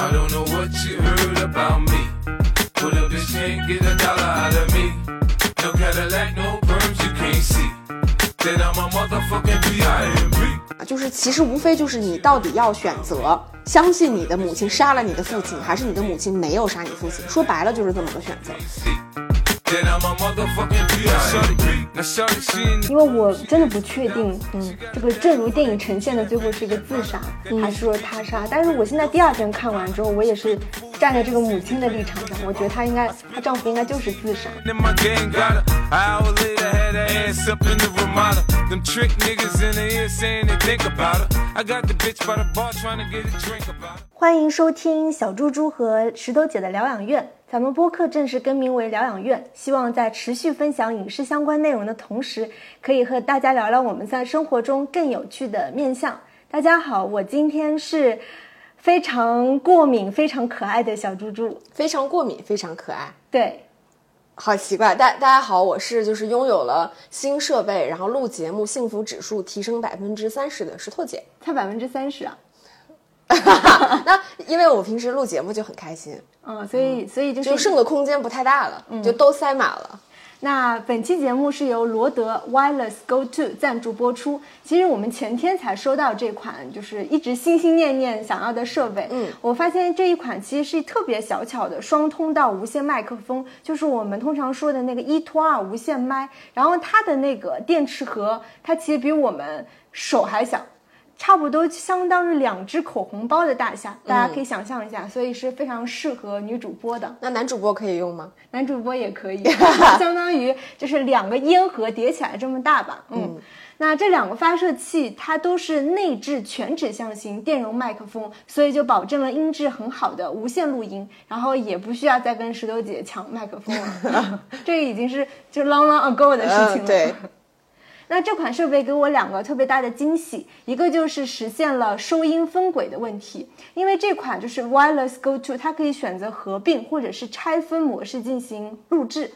I don't know what you heard about me. Put a bitch can't get a dollar out of me. No Cadillac, no perms, you can't see. That I'm a motherfucking B.I.M.B. 就是其实无非就是你到底要选择相信你的母亲杀了你的父亲，还是你的母亲没有杀你父亲？说白了就是这么个选择。因为我真的不确定，嗯，这个正如电影呈现的，最后是一个自杀，还是说他杀？但是我现在第二遍看完之后，我也是站在这个母亲的立场上，我觉得她应该，她丈夫应该就是自杀。欢迎收听小猪猪和石头姐的疗养院。咱们播客正式更名为疗养院希望在持续分享影视相关内容的同时可以和大家聊聊我们在生活中更有趣的面相。大家好我今天是非常过敏非常可爱的小猪猪。非常过敏非常可爱。对。好奇怪大大家好我是就是拥有了新设备然后录节目幸福指数提升百分之三十的石头姐。才百分之三十啊？那因为我平时录节目就很开心，嗯，所以所以就是就剩的空间不太大了，就都塞满了。那本期节目是由罗德 Wireless Go To 赞助播出。其实我们前天才收到这款，就是一直心心念念想要的设备。嗯，我发现这一款其实是特别小巧的双通道无线麦克风，就是我们通常说的那个一拖二无线麦。然后它的那个电池盒，它其实比我们手还小。差不多相当于两只口红包的大小，大家可以想象一下，所以是非常适合女主播的。那男主播可以用吗？男主播也可以，相当于就是两个烟盒叠起来这么大吧。嗯，那这两个发射器它都是内置全指向型电容麦克风，所以就保证了音质很好的无线录音，然后也不需要再跟石头姐抢麦克风了。这个已经是就 long long ago 的事情了。嗯对。那这款设备给我两个特别大的惊喜，一个就是实现了收音分轨的问题，因为这款就是 Wireless Go To，它可以选择合并或者是拆分模式进行录制，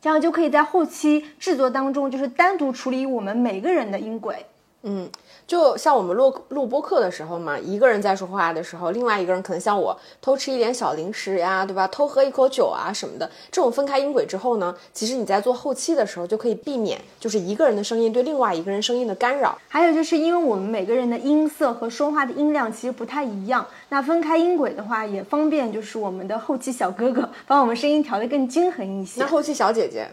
这样就可以在后期制作当中就是单独处理我们每个人的音轨。嗯，就像我们录录播课的时候嘛，一个人在说话的时候，另外一个人可能像我偷吃一点小零食呀，对吧？偷喝一口酒啊什么的，这种分开音轨之后呢，其实你在做后期的时候就可以避免，就是一个人的声音对另外一个人声音的干扰。还有就是因为我们每个人的音色和说话的音量其实不太一样，那分开音轨的话也方便，就是我们的后期小哥哥把我们声音调得更均衡一些那。后期小姐姐，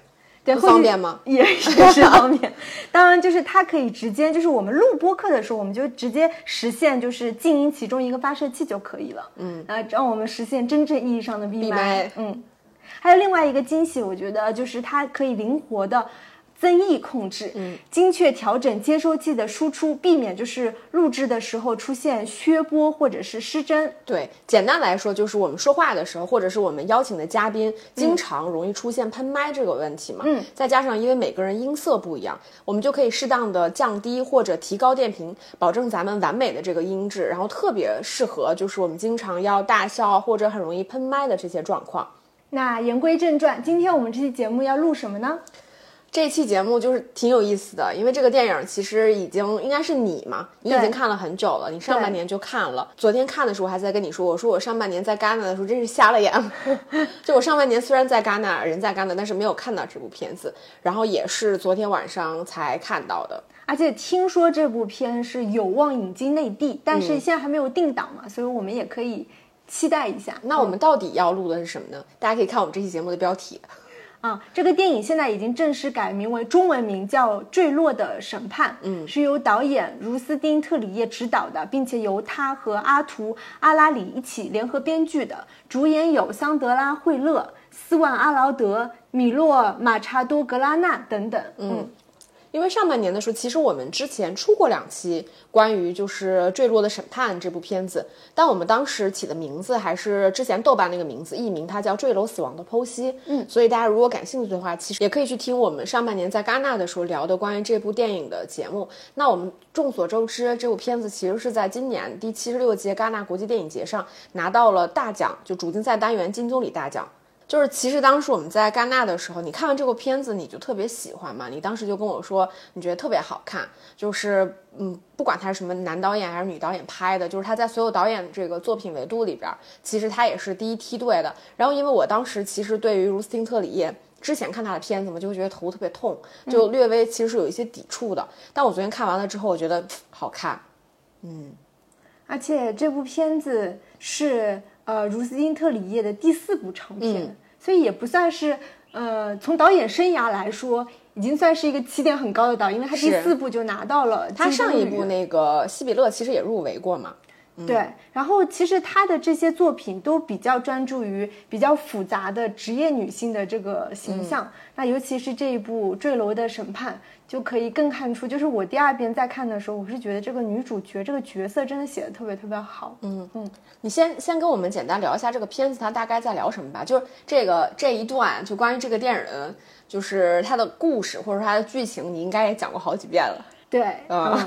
对，方便吗 也也是方便。当然，就是它可以直接，就是我们录播课的时候，我们就直接实现就是静音其中一个发射器就可以了。嗯，啊，让我们实现真正意义上的闭麦。嗯，还有另外一个惊喜，我觉得就是它可以灵活的。增益控制，嗯，精确调整接收器的输出，避免就是录制的时候出现削波或者是失真。对，简单来说就是我们说话的时候，或者是我们邀请的嘉宾，经常容易出现喷麦这个问题嘛。嗯，再加上因为每个人音色不一样，我们就可以适当的降低或者提高电频，保证咱们完美的这个音质，然后特别适合就是我们经常要大笑或者很容易喷麦的这些状况。那言归正传，今天我们这期节目要录什么呢？这期节目就是挺有意思的，因为这个电影其实已经应该是你嘛，你已经看了很久了，你上半年就看了。昨天看的时候还在跟你说，我说我上半年在戛纳的时候真是瞎了眼。就我上半年虽然在戛纳，人在戛纳，但是没有看到这部片子，然后也是昨天晚上才看到的。而且听说这部片是有望引进内地，但是现在还没有定档嘛，所以我们也可以期待一下。那我们到底要录的是什么呢？大家可以看我们这期节目的标题。啊，这个电影现在已经正式改名为中文名叫《坠落的审判》，嗯，是由导演茹斯丁特里叶执导的，并且由他和阿图阿拉里一起联合编剧的，主演有桑德拉惠勒、斯万阿劳德、米洛马查多格拉纳等等，嗯因为上半年的时候，其实我们之前出过两期关于就是《坠落的审判》这部片子，但我们当时起的名字还是之前豆瓣那个名字，译名它叫《坠楼死亡的剖析》。嗯，所以大家如果感兴趣的话，其实也可以去听我们上半年在戛纳的时候聊的关于这部电影的节目。那我们众所周知，这部片子其实是在今年第七十六届戛纳国际电影节上拿到了大奖，就主竞赛单元金棕榈大奖。就是其实当时我们在戛纳的时候，你看完这部片子你就特别喜欢嘛，你当时就跟我说你觉得特别好看，就是嗯，不管他是什么男导演还是女导演拍的，就是他在所有导演这个作品维度里边，其实他也是第一梯队的。然后因为我当时其实对于如斯汀特里叶之前看他的片子嘛，就会觉得头特别痛，就略微其实是有一些抵触的。但我昨天看完了之后，我觉得好看，嗯而且这部片子是呃茹斯金特里叶的第四部长片，嗯。所以也不算是呃从导演生涯来说，已经算是一个起点很高的导演，因为他第四部就拿到了他上一部那个希比勒其实也入围过嘛，对，然后其实她的这些作品都比较专注于比较复杂的职业女性的这个形象。那尤其是这一部《坠楼的审判》，就可以更看出，就是我第二遍再看的时候，我是觉得这个女主角这个角色真的写的特别特别好。嗯嗯，你先先跟我们简单聊一下这个片子，它大概在聊什么吧？就是这个这一段，就关于这个电影，就是它的故事或者说它的剧情，你应该也讲过好几遍了。对，嗯，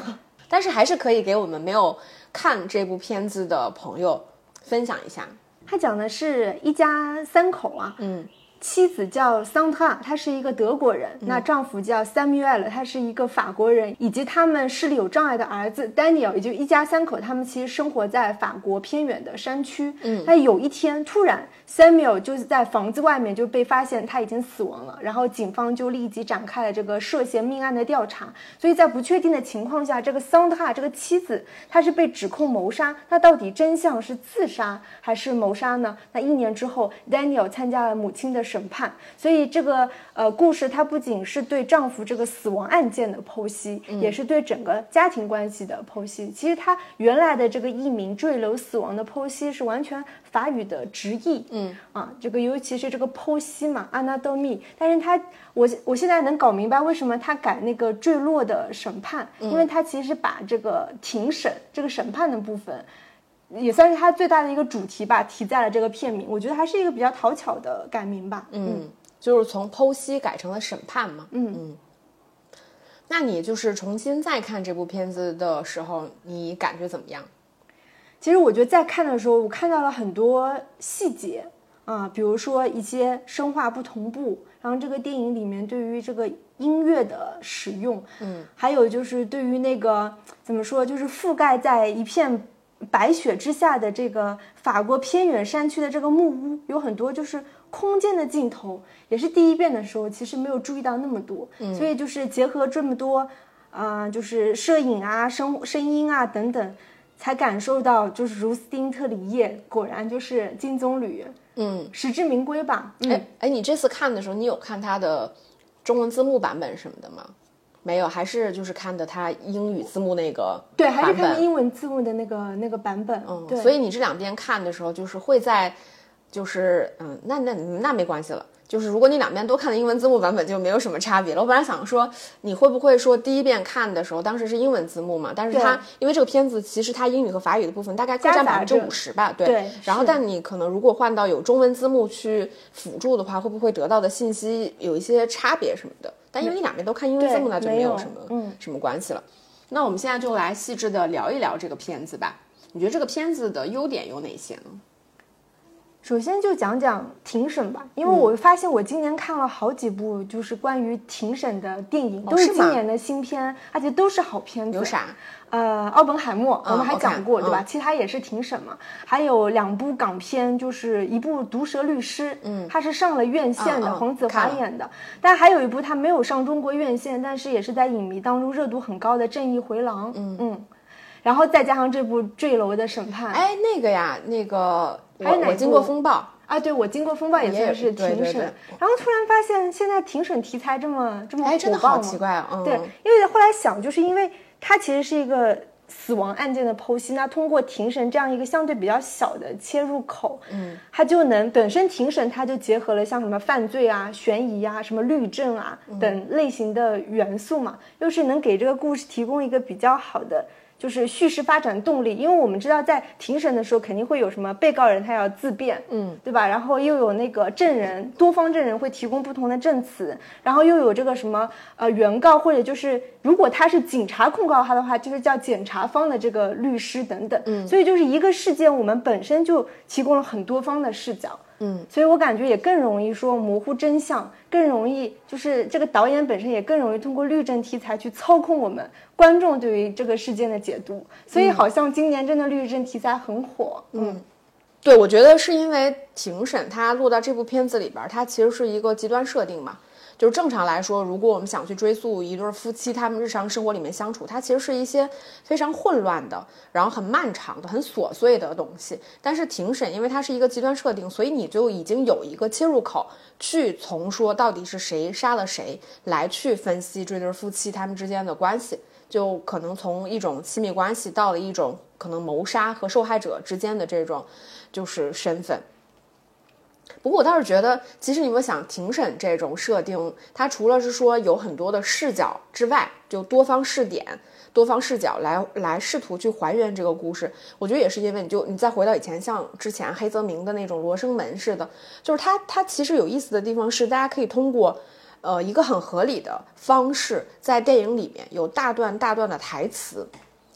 但是还是可以给我们没有看这部片子的朋友分享一下。他讲的是一家三口啊，嗯，妻子叫桑特拉，她是一个德国人；那丈夫叫 Samuel，他是一个法国人，以及他们视力有障碍的儿子 Daniel，也就一家三口。他们其实生活在法国偏远的山区。嗯，那有一天突然 Samuel 就是在房子外面就被发现他已经死亡了，然后警方就立即展开了这个涉嫌命案的调查。所以在不确定的情况下，这个桑特拉这个妻子她是被指控谋杀，那到底真相是自杀还是谋杀呢？那一年之后，Daniel 参加了母亲的审判，所以这个呃故事它不仅是对丈夫这个死亡案件的剖析，也是对整个家庭关系的剖析。其实它原来的这个译名“坠楼死亡”的剖析是完全法语的直译，嗯啊，这个尤其是这个剖析嘛，anatomy，但是它我我现在能搞明白为什么它改那个坠落的审判，因为它其实把这个庭审这个审判的部分。也算是它最大的一个主题吧，提在了这个片名。我觉得还是一个比较讨巧的改名吧。嗯，就是从剖析改成了审判嘛。嗯嗯。那你就是重新再看这部片子的时候，你感觉怎么样？其实我觉得在看的时候，我看到了很多细节啊，比如说一些声画不同步，然后这个电影里面对于这个音乐的使用，嗯，还有就是对于那个怎么说，就是覆盖在一片白雪之下的这个法国偏远山区的这个木屋，有很多就是空间的镜头，也是第一遍的时候其实没有注意到那么多，所以就是结合这么多，啊、就是摄影啊、声声音啊等等，才感受到就是如斯汀特里叶果然就是金棕榈，嗯，实至名归吧。嗯，哎哎，你这次看的时候，你有看它的中文字幕版本什么的吗？没有，还是就是看的它英语字幕那个对，还是看英文字幕的那个那个版本。嗯，对，所以你这两边看的时候，就是会在，就是嗯，那那那没关系了。就是如果你两边都看的英文字幕版本，就没有什么差别了。我本来想说，你会不会说第一遍看的时候，当时是英文字幕嘛？但是它因为这个片子其实它英语和法语的部分大概各占百分之五十吧，对。对然后，但你可能如果换到有中文字幕去辅助的话，会不会得到的信息有一些差别什么的？但因为你两边都看英文字幕，呢就没有什么嗯什么关系了。那我们现在就来细致的聊一聊这个片子吧。你觉得这个片子的优点有哪些呢？首先就讲讲庭审吧，因为嗯我发现我今年看了好几部就是关于庭审的电影，都哦是今年的新片，而且都是好片子。有啥？呃，奥本海默，我们还讲过，对吧？嗯其他也是庭审嘛。还有两部港片，就是一部《毒舌律师》，嗯，它是上了院线的，黄子华演的。但还有一部他没有上中国院线，但是也是在影迷当中热度很高的《正义回廊》，嗯嗯。然后再加上这部《坠楼的审判》，哎，那个呀，那个还有哪我我经过风暴，啊，对我经过风暴也也算是庭审，对对对然后突然发现现在庭审题材这么这么哎，真的火爆吗好奇怪啊！嗯，对，因为后来想，就是因为它其实是一个死亡案件的剖析，那通过庭审这样一个相对比较小的切入口，嗯，它就能本身庭审它就结合了像什么犯罪啊、悬疑啊、什么律政啊等类型的元素嘛，又是能给这个故事提供一个比较好的。就是叙事发展动力，因为我们知道在庭审的时候肯定会有什么被告人他要自辩，嗯，对吧？然后又有那个证人，多方证人会提供不同的证词，然后又有这个什么呃原告或者就是如果他是警察控告他的话，就是叫检察方的这个律师等等，嗯，所以就是一个事件我们本身就提供了很多方的视角。嗯，所以我感觉也更容易说模糊真相，更容易就是这个导演本身也更容易通过律政题材去操控我们观众对于这个事件的解读。所以好像今年真的律政题材很火。嗯，对，我觉得是因为庭审它落到这部片子里边，它其实是一个极端设定嘛。就是正常来说，如果我们想去追溯一对夫妻他们日常生活里面相处，它其实是一些非常混乱的，然后很漫长的、很琐碎的东西。但是庭审，因为它是一个极端设定，所以你就已经有一个切入口，去从说到底是谁杀了谁来去分析这对夫妻他们之间的关系，就可能从一种亲密关系到了一种可能谋杀和受害者之间的这种就是身份。不过我倒是觉得，其实你们想庭审这种设定，它除了是说有很多的视角之外，就多方视点、多方视角来来试图去还原这个故事。我觉得也是因为你就你再回到以前，像之前黑泽明的那种《罗生门》似的，就是它它其实有意思的地方是，大家可以通过呃一个很合理的方式，在电影里面有大段大段的台词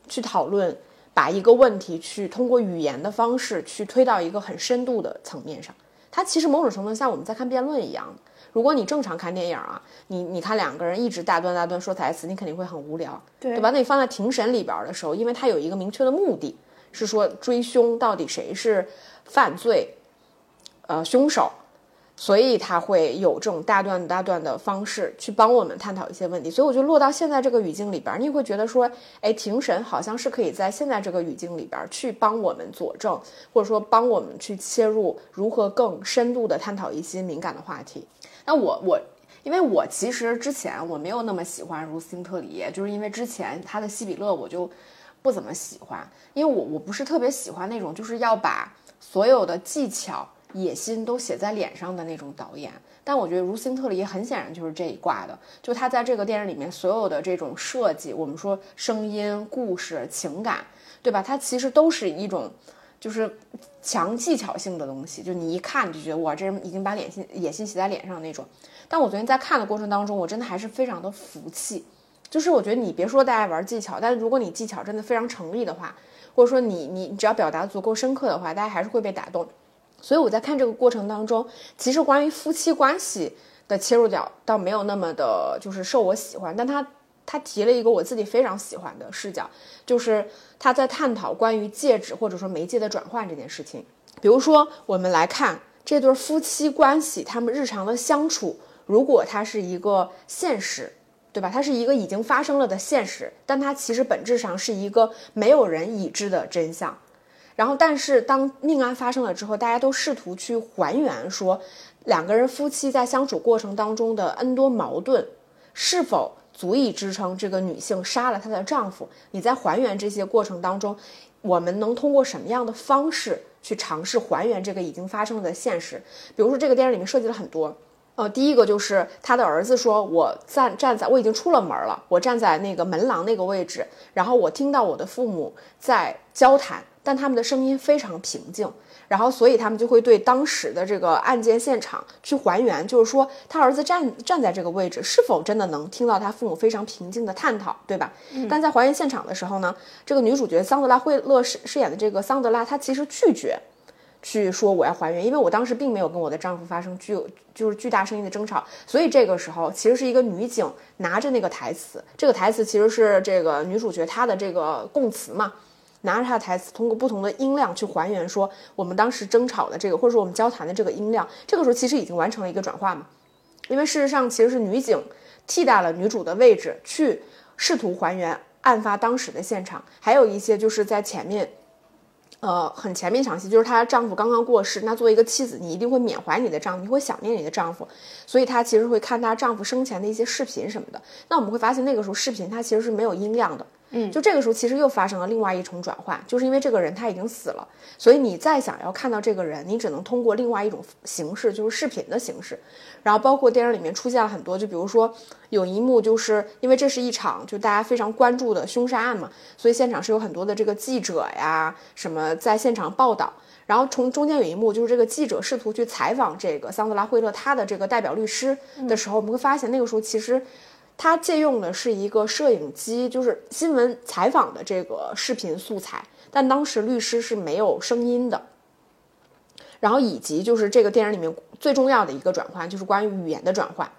去讨论，把一个问题去通过语言的方式去推到一个很深度的层面上。它其实某种程度像我们在看辩论一样。如果你正常看电影啊，你你看两个人一直大段大段说台词，你肯定会很无聊，对吧？那你放在庭审里边的时候，因为它有一个明确的目的，是说追凶到底谁是犯罪，呃，凶手。所以他会有这种大段大段的方式去帮我们探讨一些问题，所以我就落到现在这个语境里边，你会觉得说，哎，庭审好像是可以在现在这个语境里边去帮我们佐证，或者说帮我们去切入如何更深度的探讨一些敏感的话题。那我我，因为我其实之前我没有那么喜欢如斯特里耶，就是因为之前他的西比勒我就不怎么喜欢，因为我我不是特别喜欢那种就是要把所有的技巧。野心都写在脸上的那种导演，但我觉得如斯汀特里很显然就是这一挂的。就他在这个电影里面所有的这种设计，我们说声音、故事、情感，对吧？它其实都是一种就是强技巧性的东西。就你一看就觉得哇，这人已经把脸心野心写在脸上那种。但我昨天在看的过程当中，我真的还是非常的服气。就是我觉得你别说大家玩技巧，但是如果你技巧真的非常成立的话，或者说你你你只要表达足够深刻的话，大家还是会被打动。所以我在看这个过程当中，其实关于夫妻关系的切入角倒没有那么的，就是受我喜欢。但他他提了一个我自己非常喜欢的视角，就是他在探讨关于戒指或者说媒介的转换这件事情。比如说，我们来看这对夫妻关系，他们日常的相处，如果它是一个现实，对吧？它是一个已经发生了的现实，但它其实本质上是一个没有人已知的真相。然后，但是当命案发生了之后，大家都试图去还原说，两个人夫妻在相处过程当中的 N 多矛盾，是否足以支撑这个女性杀了她的丈夫？你在还原这些过程当中，我们能通过什么样的方式去尝试还原这个已经发生了的现实？比如说，这个电影里面设计了很多，呃，第一个就是他的儿子说：“我站站在我已经出了门了，我站在那个门廊那个位置，然后我听到我的父母在交谈。”但他们的声音非常平静，然后所以他们就会对当时的这个案件现场去还原，就是说他儿子站站在这个位置，是否真的能听到他父母非常平静的探讨，对吧？但在还原现场的时候呢，这个女主角桑德拉惠勒饰饰演的这个桑德拉，她其实拒绝去说我要还原，因为我当时并没有跟我的丈夫发生巨就是巨大声音的争吵，所以这个时候其实是一个女警拿着那个台词，这个台词其实是这个女主角她的这个供词嘛。拿着她的台词，通过不同的音量去还原，说我们当时争吵的这个，或者说我们交谈的这个音量，这个时候其实已经完成了一个转化嘛。因为事实上其实是女警替代了女主的位置，去试图还原案发当时的现场。还有一些就是在前面，呃，很前面一场戏，就是她丈夫刚刚过世，那作为一个妻子，你一定会缅怀你的丈夫，你会想念你的丈夫，所以她其实会看她丈夫生前的一些视频什么的。那我们会发现那个时候视频它其实是没有音量的。嗯，就这个时候，其实又发生了另外一重转换，就是因为这个人他已经死了，所以你再想要看到这个人，你只能通过另外一种形式，就是视频的形式。然后包括电影里面出现了很多，就比如说有一幕，就是因为这是一场就大家非常关注的凶杀案嘛，所以现场是有很多的这个记者呀什么在现场报道。然后从中间有一幕，就是这个记者试图去采访这个桑德拉惠勒他的这个代表律师的时候，我们会发现那个时候其实。他借用的是一个摄影机，就是新闻采访的这个视频素材，但当时律师是没有声音的。然后以及就是这个电影里面最重要的一个转换，就是关于语言的转换。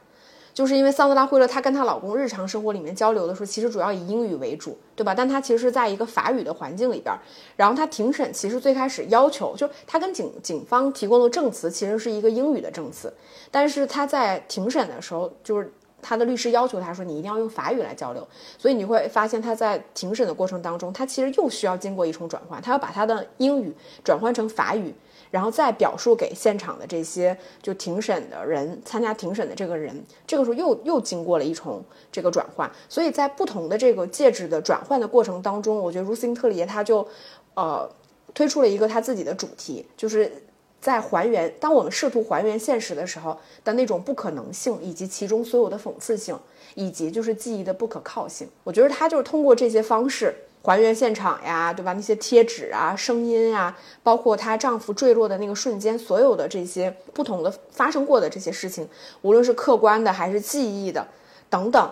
就是因为桑德拉·惠勒她跟她老公日常生活里面交流的时候，其实主要以英语为主，对吧？但她其实是在一个法语的环境里边，然后她庭审其实最开始要求，就她跟警警方提供的证词其实是一个英语的证词，但是她在庭审的时候，就是他的律师要求他说你一定要用法语来交流，所以你会发现他在庭审的过程当中，他其实又需要经过一重转换，他要把他的英语转换成法语。然后再表述给现场的这些就庭审的人，参加庭审的这个人，这个时候又又经过了一重这个转换，所以在不同的这个介质的转换的过程当中，我觉得卢斯汀特里耶他就，呃，推出了一个他自己的主题，就是在还原，当我们试图还原现实的时候的那种不可能性，以及其中所有的讽刺性，以及就是记忆的不可靠性，我觉得他就是通过这些方式。还原现场呀，对吧？那些贴纸啊，声音啊，包括她丈夫坠落的那个瞬间，所有的这些不同的发生过的这些事情，无论是客观的还是记忆的等等，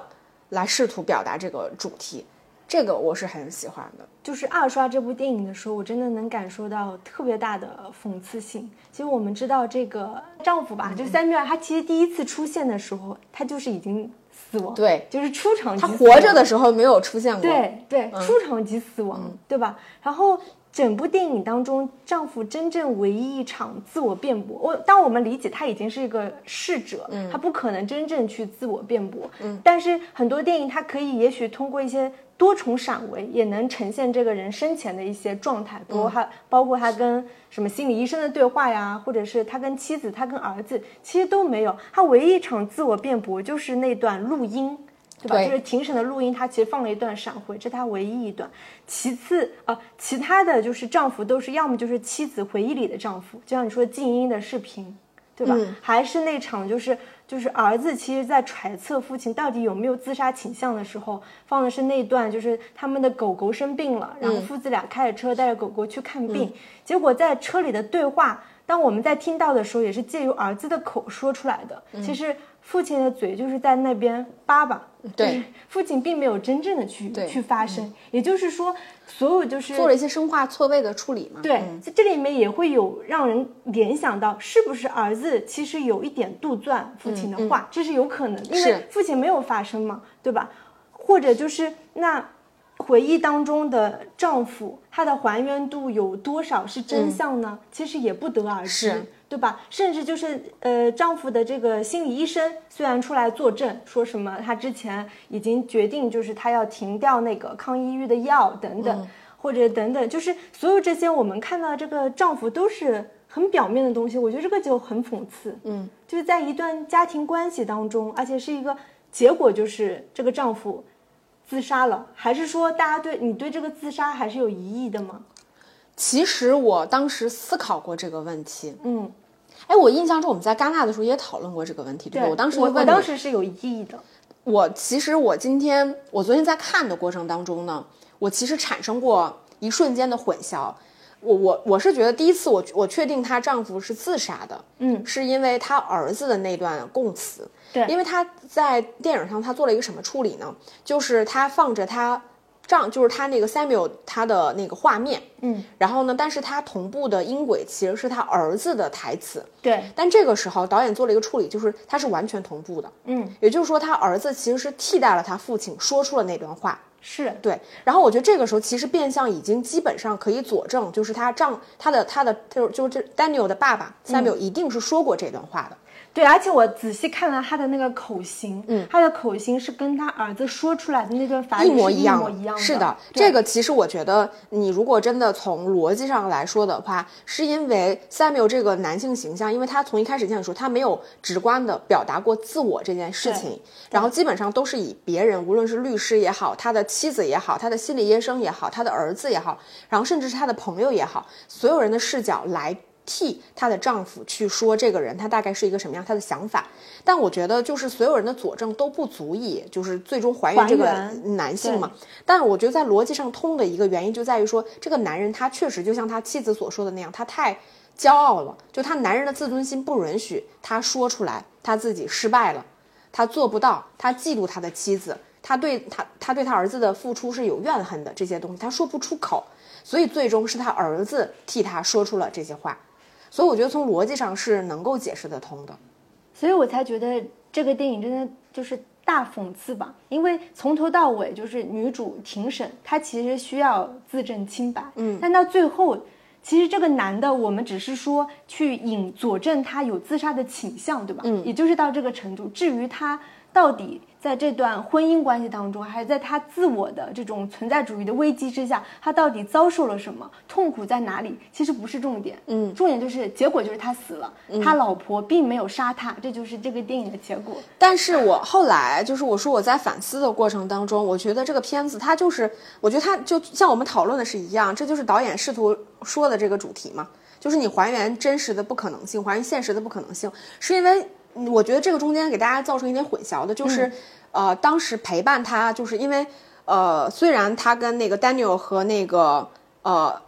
来试图表达这个主题，这个我是很喜欢的。就是二刷这部电影的时候，我真的能感受到特别大的讽刺性。其实我们知道这个丈夫吧，就三缪尔，他其实第一次出现的时候，他就是已经。死亡对，就是出场他活着的时候没有出现过，对对，出场即死亡，对吧？然后整部电影当中，丈夫真正唯一一场自我辩驳，我当我们理解他已经是一个逝者，他不可能真正去自我辩驳，嗯，但是很多电影它可以也许通过一些。多重闪回也能呈现这个人生前的一些状态，包括他，包括他跟什么心理医生的对话呀，或者是他跟妻子、他跟儿子，其实都没有。他唯一一场自我辩驳就是那段录音，对吧？就是庭审的录音，他其实放了一段闪回，这是他唯一一段。其次啊，其他的就是丈夫都是要么就是妻子回忆里的丈夫，就像你说静音的视频，对吧？还是那场就是。就是儿子其实，在揣测父亲到底有没有自杀倾向的时候，放的是那段，就是他们的狗狗生病了，然后父子俩开着车带着狗狗去看病，结果在车里的对话，当我们在听到的时候，也是借由儿子的口说出来的。其实父亲的嘴就是在那边叭叭。对，父亲并没有真正的去去发声，也就是说，所有就是做了一些生化错位的处理嘛。对，在这里面也会有让人联想到，是不是儿子其实有一点杜撰父亲的话，这是有可能，因为父亲没有发声嘛，对吧？或者就是那回忆当中的丈夫，他的还原度有多少是真相呢？其实也不得而知。对吧？甚至就是呃，丈夫的这个心理医生虽然出来作证，说什么他之前已经决定，就是他要停掉那个抗抑郁的药等等，或者等等，就是所有这些我们看到这个丈夫都是很表面的东西。我觉得这个就很讽刺，嗯，就是在一段家庭关系当中，而且是一个结果，就是这个丈夫自杀了，还是说大家对你对这个自杀还是有疑义的吗？其实我当时思考过这个问题，嗯。哎，我印象中我们在戛纳的时候也讨论过这个问题，对吧？我当时我我当时是有疑义的。我其实我今天我昨天在看的过程当中呢，我其实产生过一瞬间的混淆。我我我是觉得第一次我我确定她丈夫是自杀的，嗯，是因为她儿子的那段供词，对，因为他在电影上他做了一个什么处理呢？就是他放着他。样就是他那个 Samuel 他的那个画面，嗯，然后呢，但是他同步的音轨其实是他儿子的台词，对。但这个时候导演做了一个处理，就是他是完全同步的，嗯，也就是说他儿子其实是替代了他父亲说出了那段话，是对。然后我觉得这个时候其实变相已经基本上可以佐证，就是他丈他的他的就是就是 Daniel 的爸爸 Samuel 一定是说过这段话的。对，而且我仔细看了他的那个口型，嗯，他的口型是跟他儿子说出来的那段法语一模一样，一样是的。这个其实我觉得，你如果真的从逻辑上来说的话，是因为 Samuel 这个男性形象，因为他从一开始这样说，他没有直观的表达过自我这件事情，然后基本上都是以别人，无论是律师也好，他的妻子也好，他的心理医生也好，他的儿子也好，然后甚至是他的朋友也好，所有人的视角来。替她的丈夫去说这个人，他大概是一个什么样，他的想法。但我觉得，就是所有人的佐证都不足以，就是最终还原这个男性嘛。但是我觉得在逻辑上通的一个原因就在于说，这个男人他确实就像他妻子所说的那样，他太骄傲了，就他男人的自尊心不允许他说出来他自己失败了，他做不到，他嫉妒他的妻子，他对他他对他儿子的付出是有怨恨的，这些东西他说不出口，所以最终是他儿子替他说出了这些话。所以我觉得从逻辑上是能够解释得通的。所以我才觉得这个电影真的就是大讽刺吧，因为从头到尾就是女主庭审，她其实需要自证清白，嗯，但到最后，其实这个男的我们只是说去引佐证他有自杀的倾向，对吧？嗯，也就是到这个程度。至于他到底。在这段婚姻关系当中，还是在他自我的这种存在主义的危机之下，他到底遭受了什么痛苦在哪里？其实不是重点，嗯，重点就是结果就是他死了，他老婆并没有杀他，这就是这个电影的结果。但是我后来就是我说我在反思的过程当中，我觉得这个片子它就是，我觉得它就像我们讨论的是一样，这就是导演试图说的这个主题嘛，就是你还原真实的不可能性，还原现实的不可能性，是因为。我觉得这个中间给大家造成一点混淆的，就是，呃，当时陪伴他，就是因为，呃，虽然他跟那个 Daniel 和那个呃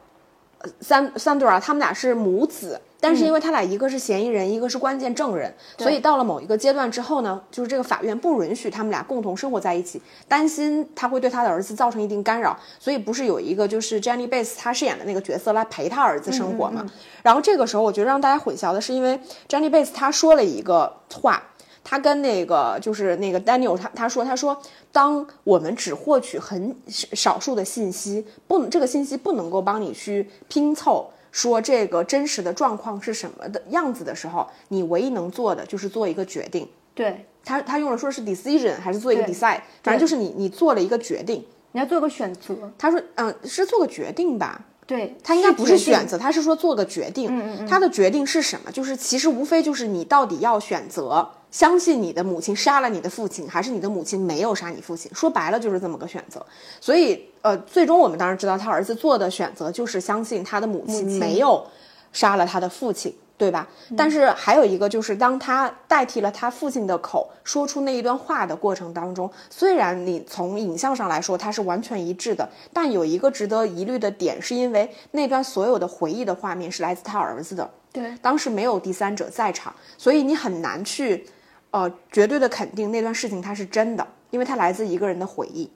，San Sandra 他们俩是母子。但是因为他俩一个是嫌疑人，一个是关键证人，所以到了某一个阶段之后呢，就是这个法院不允许他们俩共同生活在一起，担心他会对他的儿子造成一定干扰，所以不是有一个就是 Jenny Bates 他饰演的那个角色来陪他儿子生活嘛？然后这个时候我觉得让大家混淆的是，因为 Jenny Bates 他说了一个话。他跟那个就是那个 Daniel，他他说他说，当我们只获取很少数的信息，不，这个信息不能够帮你去拼凑说这个真实的状况是什么的样子的时候，你唯一能做的就是做一个决定。对他，他用了说是 decision 还是做一个 decide，反正就是你你做了一个决定，你要做个选择。他说，嗯，是做个决定吧。对他应该不是选择，他是说做个决定。嗯嗯他的决定是什么？就是其实无非就是你到底要选择相信你的母亲杀了你的父亲，还是你的母亲没有杀你父亲？说白了就是这么个选择。所以呃，最终我们当然知道他儿子做的选择就是相信他的母亲没有杀了他的父亲。对吧？但是还有一个就是，当他代替了他父亲的口说出那一段话的过程当中，虽然你从影像上来说它是完全一致的，但有一个值得疑虑的点，是因为那段所有的回忆的画面是来自他儿子的。对，当时没有第三者在场，所以你很难去，呃，绝对的肯定那段事情它是真的，因为它来自一个人的回忆。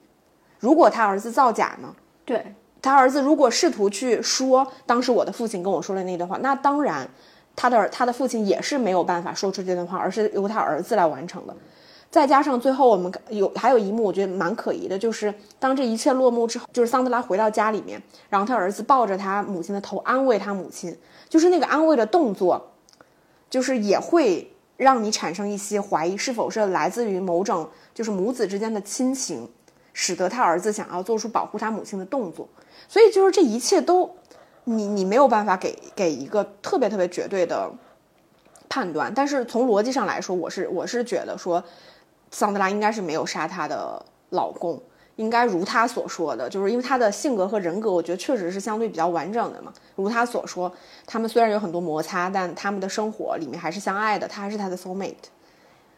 如果他儿子造假呢？对他儿子如果试图去说当时我的父亲跟我说的那段话，那当然。他的他的父亲也是没有办法说出这段话，而是由他儿子来完成的。再加上最后我们有还有一幕，我觉得蛮可疑的，就是当这一切落幕之后，就是桑德拉回到家里面，然后他儿子抱着他母亲的头安慰他母亲，就是那个安慰的动作，就是也会让你产生一些怀疑，是否是来自于某种就是母子之间的亲情，使得他儿子想要做出保护他母亲的动作。所以就是这一切都。你你没有办法给给一个特别特别绝对的判断，但是从逻辑上来说，我是我是觉得说，桑德拉应该是没有杀她的老公，应该如他所说的，就是因为他的性格和人格，我觉得确实是相对比较完整的嘛。如他所说，他们虽然有很多摩擦，但他们的生活里面还是相爱的，他还是他的 soul mate。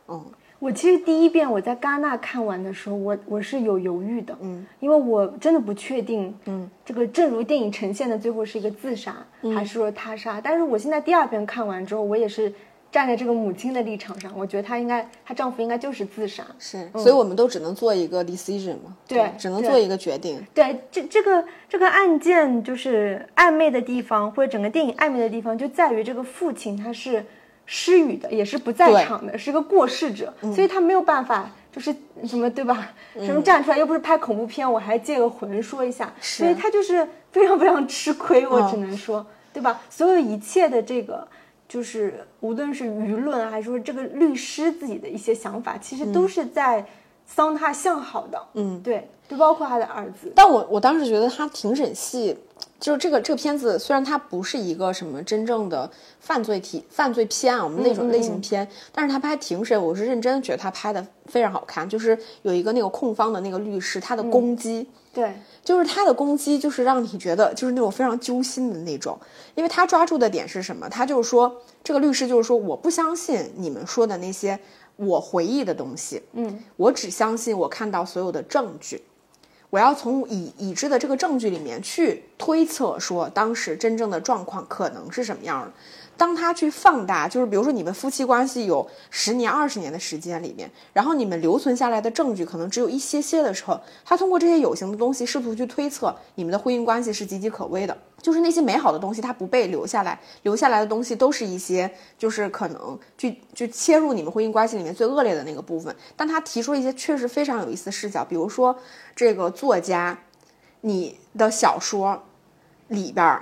嗯。我其实第一遍我在戛纳看完的时候，我我是有犹豫的，嗯，因为我真的不确定，嗯，这个正如电影呈现的，最后是一个自杀，还是说他杀？但是我现在第二遍看完之后，我也是站在这个母亲的立场上，我觉得她应该，她丈夫应该就是自杀，是，所以我们都只能做一个 decision 嘛，对，只能做一个决定。对，这这个这个案件就是暧昧的地方，或者整个电影暧昧的地方，就在于这个父亲他是。失语的也是不在场的，是个过世者，所以他没有办法，就是什么对吧？什么站出来又不是拍恐怖片，我还借个魂说一下，所以他就是非常非常吃亏，我只能说，对吧？所有一切的这个，就是无论是舆论还是说这个律师自己的一些想法，其实都是在桑塔向好的，嗯，对，就包括他的儿子。但我我当时觉得他庭审戏。就是这个这个片子，虽然它不是一个什么真正的犯罪题、犯罪片啊，我们那种类型片，但是他拍庭审，我是认真觉得他拍的非常好看。就是有一个那个控方的那个律师，他的攻击，对，就是他的攻击，就是让你觉得就是那种非常揪心的那种。因为他抓住的点是什么？他就是说，这个律师就是说，我不相信你们说的那些我回忆的东西，嗯，我只相信我看到所有的证据。我要从已已知的这个证据里面去推测，说当时真正的状况可能是什么样的。当他去放大，就是比如说你们夫妻关系有十年、二十年的时间里面，然后你们留存下来的证据可能只有一些些的时候，他通过这些有形的东西试图去推测你们的婚姻关系是岌岌可危的。就是那些美好的东西，它不被留下来，留下来的东西都是一些，就是可能去就切入你们婚姻关系里面最恶劣的那个部分。但他提出一些确实非常有意思的视角，比如说这个作家，你的小说里边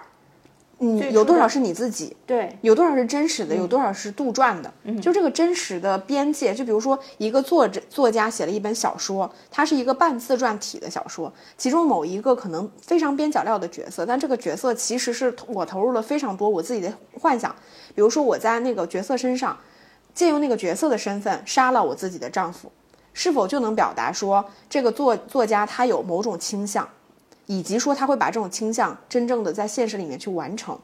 儿，你最初的有多少是你自己？对，有多少是真实的，有多少是杜撰的？就这个真实的边界，就比如说一个作者作家写了一本小说，它是一个半自传体的小说，其中某一个可能非常边角料的角色，但这个角色其实是我投入了非常多我自己的幻想，比如说我在那个角色身上，借用那个角色的身份杀了我自己的丈夫，是否就能表达说这个作作家他有某种倾向，以及说他会把这种倾向真正的在现实里面去完成？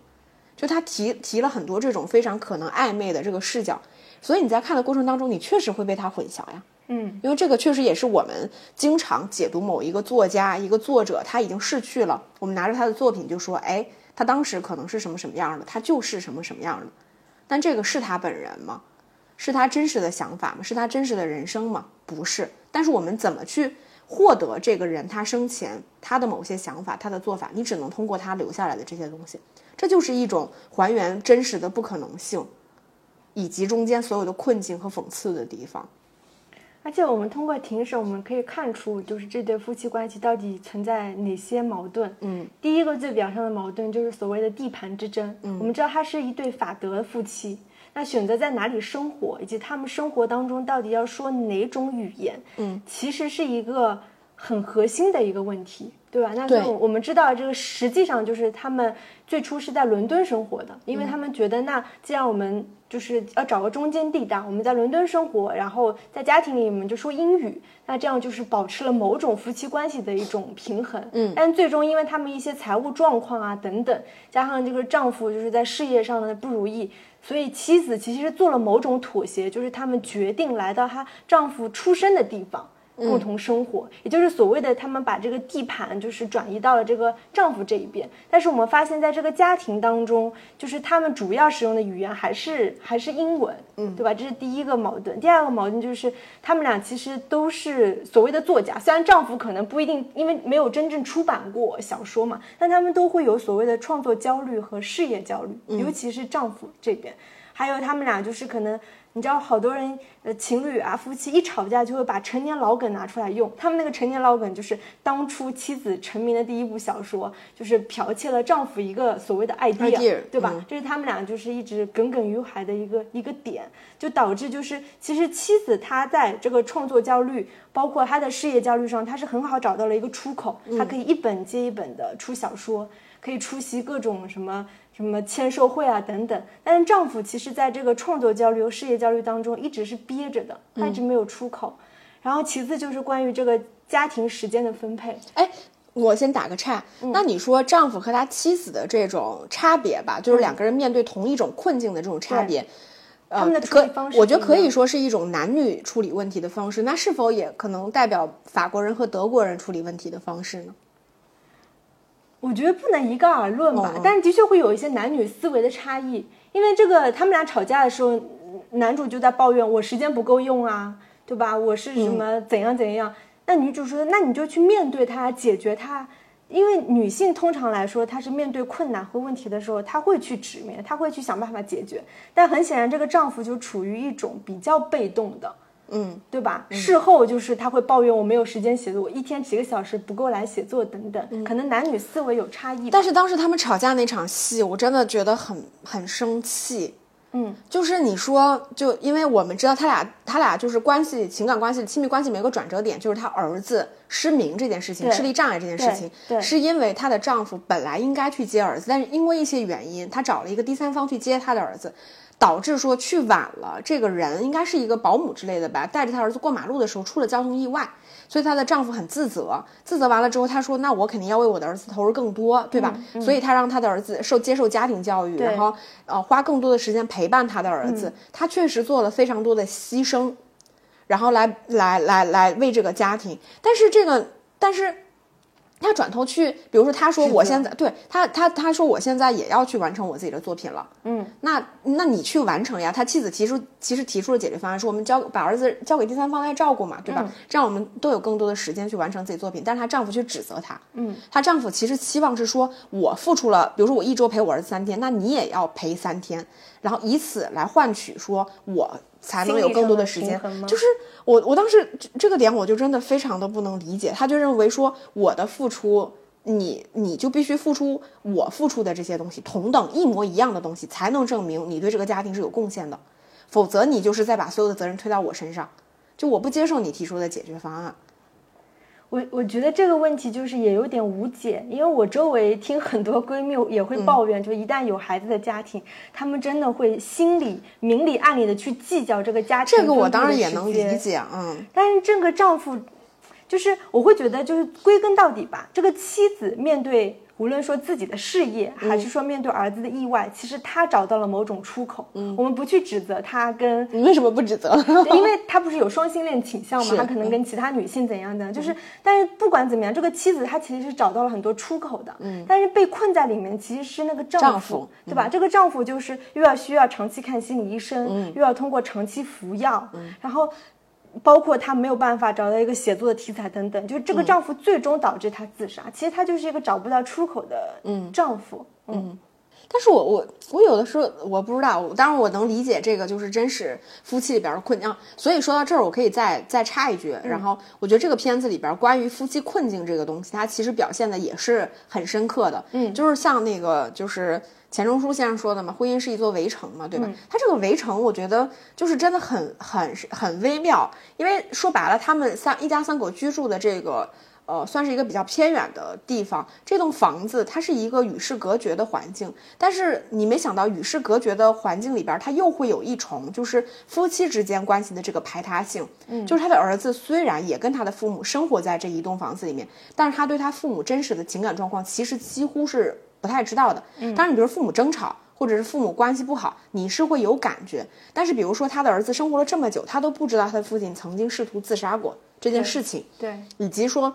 就他提提了很多这种非常可能暧昧的这个视角，所以你在看的过程当中，你确实会被他混淆呀。嗯，因为这个确实也是我们经常解读某一个作家、一个作者，他已经逝去了，我们拿着他的作品就说，哎，他当时可能是什么什么样的，他就是什么什么样的。但这个是他本人吗？是他真实的想法吗？是他真实的人生吗？不是。但是我们怎么去获得这个人他生前他的某些想法、他的做法？你只能通过他留下来的这些东西。这就是一种还原真实的不可能性，以及中间所有的困境和讽刺的地方。而且我们通过庭审，我们可以看出，就是这对夫妻关系到底存在哪些矛盾。嗯，第一个最表象的矛盾就是所谓的地盘之争。嗯，我们知道他是一对法德夫妻，那选择在哪里生活，以及他们生活当中到底要说哪种语言，嗯，其实是一个很核心的一个问题，对吧？那对所以我们知道，这个实际上就是他们最初是在伦敦生活的，因为他们觉得，那既然我们就是要找个中间地带，我们在伦敦生活，然后在家庭里我们就说英语，那这样就是保持了某种夫妻关系的一种平衡。嗯但最终因为他们一些财务状况啊等等，加上这个丈夫就是在事业上的不如意，所以妻子其实是做了某种妥协，就是他们决定来到她丈夫出生的地方。共同生活，也就是所谓的他们把这个地盘就是转移到了这个丈夫这一边。但是我们发现，在这个家庭当中，就是他们主要使用的语言还是还是英文，嗯，对吧？这是第一个矛盾。第二个矛盾就是他们俩其实都是所谓的作家，虽然丈夫可能不一定，因为没有真正出版过小说嘛，但他们都会有所谓的创作焦虑和事业焦虑，尤其是丈夫这边。还有他们俩就是可能，你知道，好多人呃情侣啊夫妻一吵架就会把陈年老梗拿出来用。他们那个陈年老梗就是当初妻子成名的第一部小说，就是剽窃了丈夫一个所谓的 idea，, idea，对吧？嗯这是他们俩就是一直耿耿于怀的一个一个点，就导致就是其实妻子她在这个创作焦虑，包括她的事业焦虑上，她是很好找到了一个出口，她可以一本接一本的出小说，可以出席各种什么。什么签售会啊等等，但是丈夫其实在这个创作焦虑和事业焦虑当中一直是憋着的，他一直没有出口。然后其次就是关于这个家庭时间的分配，哎，我先打个岔，嗯。那你说丈夫和他妻子的这种差别吧，就是两个人面对同一种困境的这种差别。呃，他们的处理可方式我觉得可以说是一种男女处理问题的方式，那是否也可能代表法国人和德国人处理问题的方式呢？我觉得不能一概而论吧，但是的确会有一些男女思维的差异。因为这个，他们俩吵架的时候，男主就在抱怨我时间不够用啊，对吧？我是什么怎样怎样？那女主说，那你就去面对他，解决他。因为女性通常来说，她是面对困难和问题的时候，她会去直面，她会去想办法解决。但很显然，这个丈夫就处于一种比较被动的，嗯，对吧？事后就是他会抱怨我没有时间写作，我一天几个小时不够来写作等等，可能男女思维有差异。但是当时他们吵架那场戏，我真的觉得很很生气。嗯，就是你说，就因为我们知道他俩，他俩就是关系、情感关系、亲密关系没有个转折点，就是他儿子失明这件事情，对。视力障碍这件事情，对对。是因为她的丈夫本来应该去接儿子，但是因为一些原因，她找了一个第三方去接她的儿子，导致说去晚了，这个人应该是一个保姆之类的吧，带着她儿子过马路的时候出了交通意外。所以她的丈夫很自责，自责完了之后，她说：“那我肯定要为我的儿子投入更多，对吧？”所以她让她的儿子受接受家庭教育，然后呃花更多的时间陪伴她的儿子。她确实做了非常多的牺牲，然后来来来来为这个家庭。但是这个，但是他转头去，比如说他说我现在对他他他说我现在也要去完成我自己的作品了，嗯，那那你去完成呀。他妻子提出其实提出了解决方案，说我们交把儿子交给第三方来照顾嘛，对吧？这样我们都有更多的时间去完成自己作品。但是她丈夫去指责她，嗯，她丈夫其实期望是说我付出了，比如说我一周陪我儿子三天，那你也要陪三天，然后以此来换取说我才能有更多的时间就是我我当时这这个点我就真的非常的不能理解，他就认为说我的付出。你你就必须付出我付出的这些东西，同等一模一样的东西，才能证明你对这个家庭是有贡献的，否则你就是在把所有的责任推到我身上。就我不接受你提出的解决方案。我我觉得这个问题就是也有点无解，因为我周围听很多闺蜜也会抱怨，就一旦有孩子的家庭，她们真的会心里明里暗里的去计较这个家庭。这个我当然也能理。解，嗯，但是这个丈夫，就是我会觉得，就是归根到底吧，这个妻子面对无论说自己的事业，还是说面对儿子的意外，其实他找到了某种出口。嗯，我们不去指责他跟你为什么不指责？因为他不是有双性恋倾向嘛，是她可能跟其他女性怎样的，就是，但是不管怎么样，这个妻子她其实是找到了很多出口的，嗯，但是被困在里面其实是那个丈夫，丈夫对吧？这个丈夫就是又要需要长期看心理医生，又要通过长期服药，然后。包括她没有办法找到一个写作的题材等等，就是这个丈夫最终导致她自杀。其实她就是一个找不到出口的丈夫。嗯，但是我我我有的时候我不知道，当然我能理解这个就是真实夫妻里边的困境。所以说到这儿，我可以再再插一句，然后我觉得这个片子里边关于夫妻困境这个东西，它其实表现的也是很深刻的。嗯，就是像那个就是。钱钟书先生说的嘛，婚姻是一座围城嘛，对吧？他这个围城，我觉得就是真的很很很微妙，因为说白了，他们三一家三口居住的这个呃，算是一个比较偏远的地方。这栋房子它是一个与世隔绝的环境，但是你没想到与世隔绝的环境里边，它又会有一重就是夫妻之间关系的这个排他性。嗯，就是他的儿子虽然也跟他的父母生活在这一栋房子里面，但是他对他父母真实的情感状况其实几乎是。不太知道的，嗯当然，你比如父母争吵，或者是父母关系不好，你是会有感觉。但是，比如说他的儿子生活了这么久，他都不知道他的父亲曾经试图自杀过这件事情，对，以及说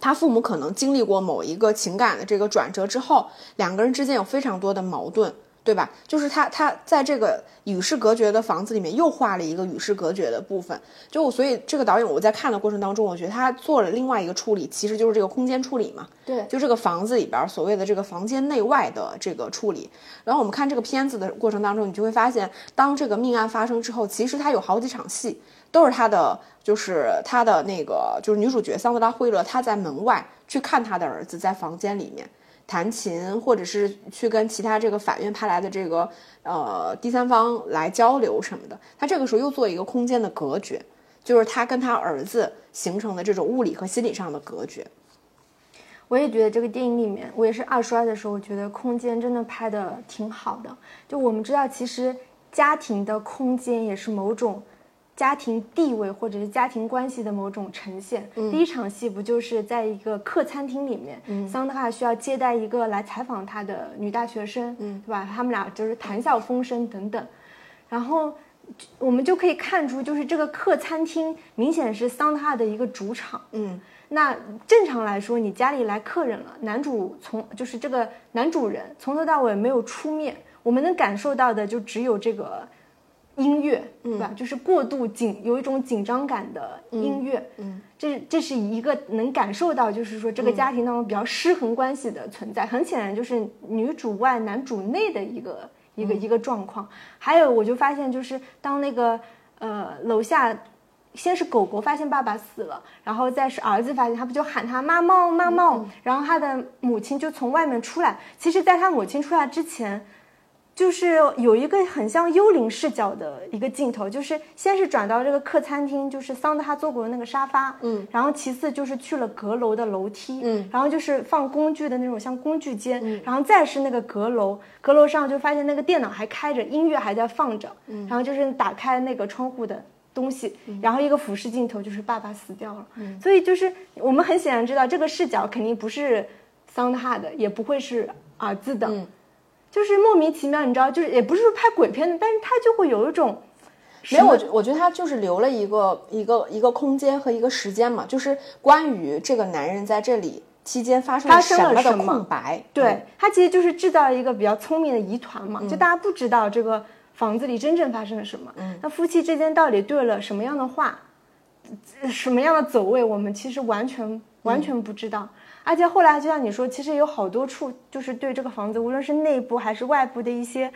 他父母可能经历过某一个情感的这个转折之后，两个人之间有非常多的矛盾。对吧？就是他，他在这个与世隔绝的房子里面又画了一个与世隔绝的部分。就所以这个导演我在看的过程当中，我觉得他做了另外一个处理，其实就是这个空间处理嘛。对，就这个房子里边所谓的这个房间内外的这个处理。然后我们看这个片子的过程当中，你就会发现，当这个命案发生之后，其实他有好几场戏都是他的，就是他的那个就是女主角桑德拉惠勒，她在门外去看她的儿子在房间里面。弹琴，或者是去跟其他这个法院派来的这个呃第三方来交流什么的，他这个时候又做一个空间的隔绝，就是他跟他儿子形成的这种物理和心理上的隔绝。我也觉得这个电影里面，我也是二刷的时候，我觉得空间真的拍的挺好的。就我们知道，其实家庭的空间也是某种。家庭地位或者是家庭关系的某种呈现。第一场戏不就是在一个客餐厅里面，桑德哈需要接待一个来采访他的女大学生，对吧？他们俩就是谈笑风生等等。然后我们就可以看出，就是这个客餐厅明显是桑德哈的一个主场。嗯，那正常来说，你家里来客人了，男主从就是这个男主人从头到尾没有出面，我们能感受到的就只有这个。音乐，对吧？就是过度紧，有一种紧张感的音乐。嗯，这这是一个能感受到，就是说这个家庭当中比较失衡关系的存在。很显然，就是女主外男主内的一个一个一个状况。还有，我就发现，就是当那个呃楼下先是狗狗发现爸爸死了，然后再是儿子发现，他不就喊他妈猫妈猫，然后他的母亲就从外面出来。其实，在他母亲出来之前。就是有一个很像幽灵视角的一个镜头，就是先是转到这个客餐厅，就是桑德哈坐过的那个沙发，嗯，然后其次就是去了阁楼的楼梯，嗯，然后就是放工具的那种像工具间，然后再是那个阁楼，阁楼上就发现那个电脑还开着，音乐还在放着，嗯，然后就是打开那个窗户的东西，然后一个俯视镜头就是爸爸死掉了，嗯，所以就是我们很显然知道这个视角肯定不是桑德哈的，也不会是儿子的。就是莫名其妙，你知道，就是也不是说拍鬼片的，但是他就会有一种，没有，我觉我觉得他就是留了一个一个一个空间和一个时间嘛，就是关于这个男人在这里期间发生了什么的空白。嗯对，他其实就是制造了一个比较聪明的疑团嘛，就大家不知道这个房子里真正发生了什么，那夫妻之间到底对了什么样的话，呃什么样的走位，我们其实完全完全不知道。而且后来就像你说，其实有好多处就是对这个房子，无论是内部还是外部的一些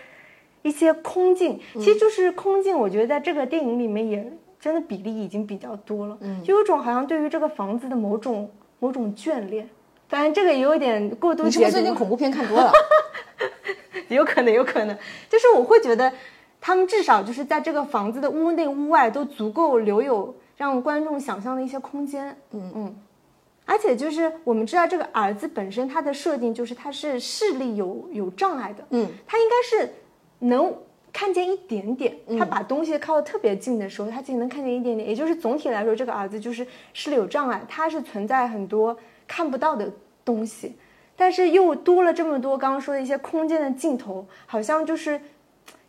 一些空镜，其实就是空镜。我觉得在这个电影里面也真的比例已经比较多了，就有种好像对于这个房子的某种某种眷恋。当然，这个也有点过度你是不。是最近恐怖片看多了？有可能，有可能，就是我会觉得，他们至少就是在这个房子的屋内屋外都足够留有让观众想象的一些空间。嗯嗯，而且就是我们知道这个儿子本身他的设定就是他是视力有有障碍的，嗯，他应该是能看见一点点，他把东西靠得特别近的时候，他其实能看见一点点，也就是总体来说，这个儿子就是视力有障碍，他是存在很多看不到的东西。但是又多了这么多刚刚说的一些空间的镜头，好像就是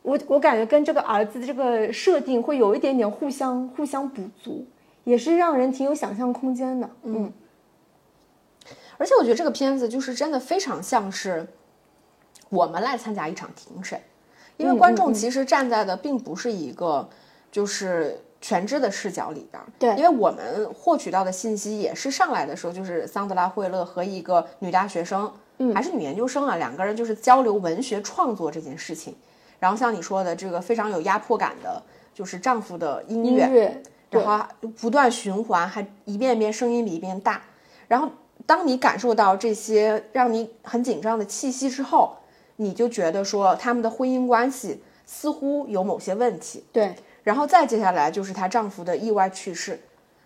我我感觉跟这个儿子的这个设定会有一点点互相互相补足，也是让人挺有想象空间的。嗯，而且我觉得这个片子就是真的非常像是我们来参加一场庭审，因为观众其实站在的并不是一个就是全知的视角里边儿，对因为我们获取到的信息也是上来的时候就是桑德拉惠勒和一个女大学生，嗯，还是女研究生啊，两个人就是交流文学创作这件事情，然后像你说的这个非常有压迫感的，就是丈夫的音乐，音乐然后不断循环，还一遍一遍声音比一遍大。然后当你感受到这些让你很紧张的气息之后，你就觉得说他们的婚姻关系似乎有某些问题。对，然后再接下来就是她丈夫的意外去世，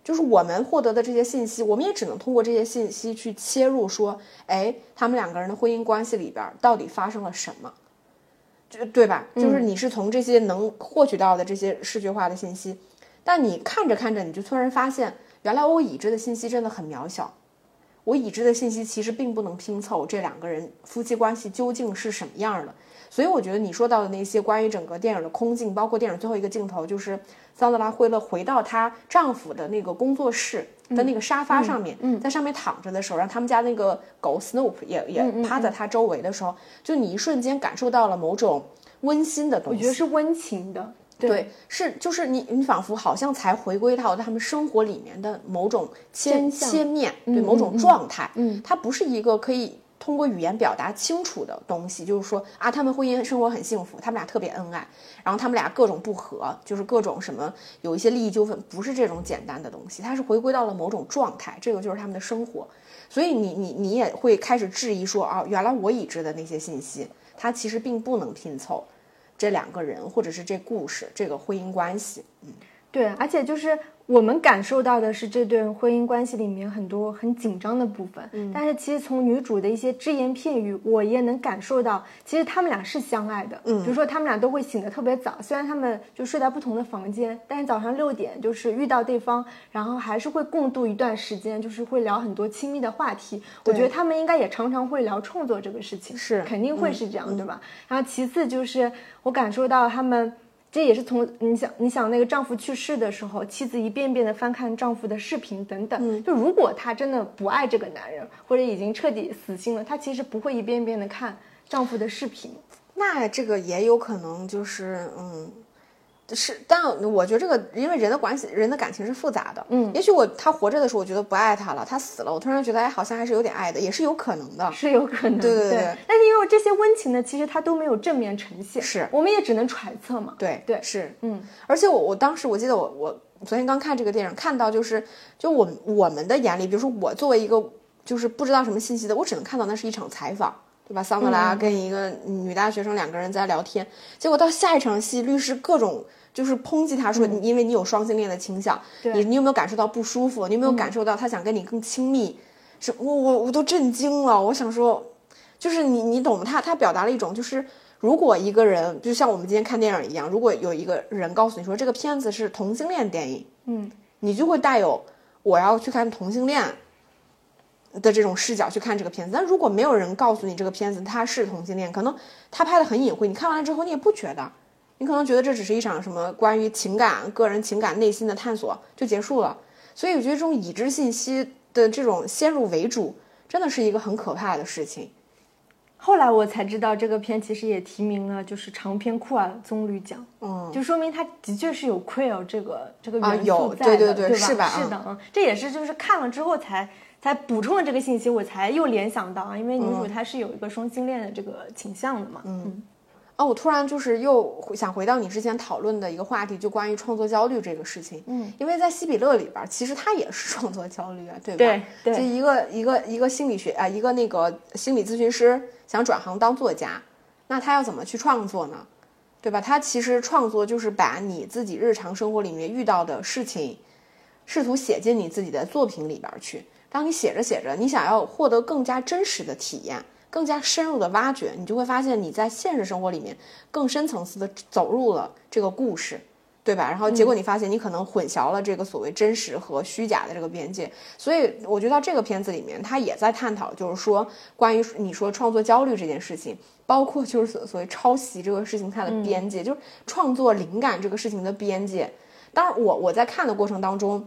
就是我们获得的这些信息，我们也只能通过这些信息去切入，说，哎，他们两个人的婚姻关系里边到底发生了什么，就对吧？就是你是从这些能获取到的这些视觉化的信息，但你看着看着，你就突然发现，原来我已知的信息真的很渺小。我已知的信息其实并不能拼凑这两个人夫妻关系究竟是什么样的，所以我觉得你说到的那些关于整个电影的空镜，包括电影最后一个镜头，就是桑德拉惠勒回到她丈夫的那个工作室的那个沙发上面，在上面躺着的时候，让他们家那个狗 Snoop 也也趴在他周围的时候，就你一瞬间感受到了某种温馨的东西。我觉得是温情的。对，是就是你，你仿佛好像才回归到他们生活里面的某种切切面，对嗯某种嗯状态，嗯它不是一个可以通过语言表达清楚的东西，就是说啊，他们婚姻生活很幸福，他们俩特别恩爱，然后他们俩各种不和，就是各种什么有一些利益纠纷，不是这种简单的东西，它是回归到了某种状态，这个就是他们的生活，所以你你你也会开始质疑说啊，原来我已知的那些信息，它其实并不能拼凑。这两个人，或者是这故事，这个婚姻关系，嗯。对，而且就是我们感受到的是这段婚姻关系里面很多很紧张的部分，嗯，但是其实从女主的一些只言片语，我也能感受到，其实他们俩是相爱的，嗯，比如说他们俩都会醒得特别早，虽然他们就睡在不同的房间，但是早上六点就是遇到对方，然后还是会共度一段时间，就是会聊很多亲密的话题。我觉得他们应该也常常会聊创作这个事情，是肯定会是这样，对吧？然后其次就是我感受到他们。这也是从你想，你想那个丈夫去世的时候，妻子一遍遍的翻看丈夫的视频等等。就如果她真的不爱这个男人，或者已经彻底死心了，她其实不会一遍遍的看丈夫的视频。那这个也有可能就是，嗯，是，但我觉得这个，因为人的关系，人的感情是复杂的，嗯也许我他活着的时候，我觉得不爱他了，他死了，我突然觉得，哎，好像还是有点爱的，也是有可能的。是有可能，对对对对但是因为这些温情呢，其实它都没有正面呈现，是我们也只能揣测嘛。对对是，嗯，而且我我当时我记得我我昨天刚看这个电影，看到就是就我们我们的眼里，比如说我作为一个就是不知道什么信息的，我只能看到那是一场采访，对吧？桑德拉跟一个女大学生两个人在聊天，结果到下一场戏，律师各种。就是抨击他说，你因为你有双性恋的倾向，你你有没有感受到不舒服？你有没有感受到他想跟你更亲密？是我我我都震惊了，我想说，就是你你懂吗？他他表达了一种就是，如果一个人就像我们今天看电影一样，如果有一个人告诉你说这个片子是同性恋电影，嗯，你就会带有我要去看同性恋的这种视角去看这个片子。但如果没有人告诉你这个片子它是同性恋，可能他拍的很隐晦，你看完了之后你也不觉得，你可能觉得这只是一场什么关于情感、个人情感、内心的探索就结束了。所以我觉得这种已知信息的这种先入为主。真的是一个很可怕的事情。后来我才知道，这个片其实也提名了就是长篇库尔棕榈奖，嗯，就说明它的确是有 queer 这个这个啊元素在有对的，对对是吧是的，嗯，这也是就是看了之后才才补充了这个信息，我才又联想到啊，因为女主她是有一个双性恋的这个倾向的嘛，嗯哦，我突然就是又想回到你之前讨论的一个话题，就关于创作焦虑这个事情。嗯，因为在西比勒里边儿，其实他也是创作焦虑啊，对吧？对对就一个一个一个心理学啊、一个那个心理咨询师想转行当作家，那他要怎么去创作呢？对吧？他其实创作就是把你自己日常生活里面遇到的事情，试图写进你自己的作品里边儿去。当你写着写着，你想要获得更加真实的体验，更加深入的挖掘，你就会发现你在现实生活里面更深层次的走入了这个故事，对吧？然后结果你发现你可能混淆了这个所谓真实和虚假的这个边界，所以我觉得这个片子里面他也在探讨，就是说关于你说创作焦虑这件事情，包括就是所所谓抄袭这个事情它的边界，就是创作灵感这个事情的边界。当然我我在看的过程当中。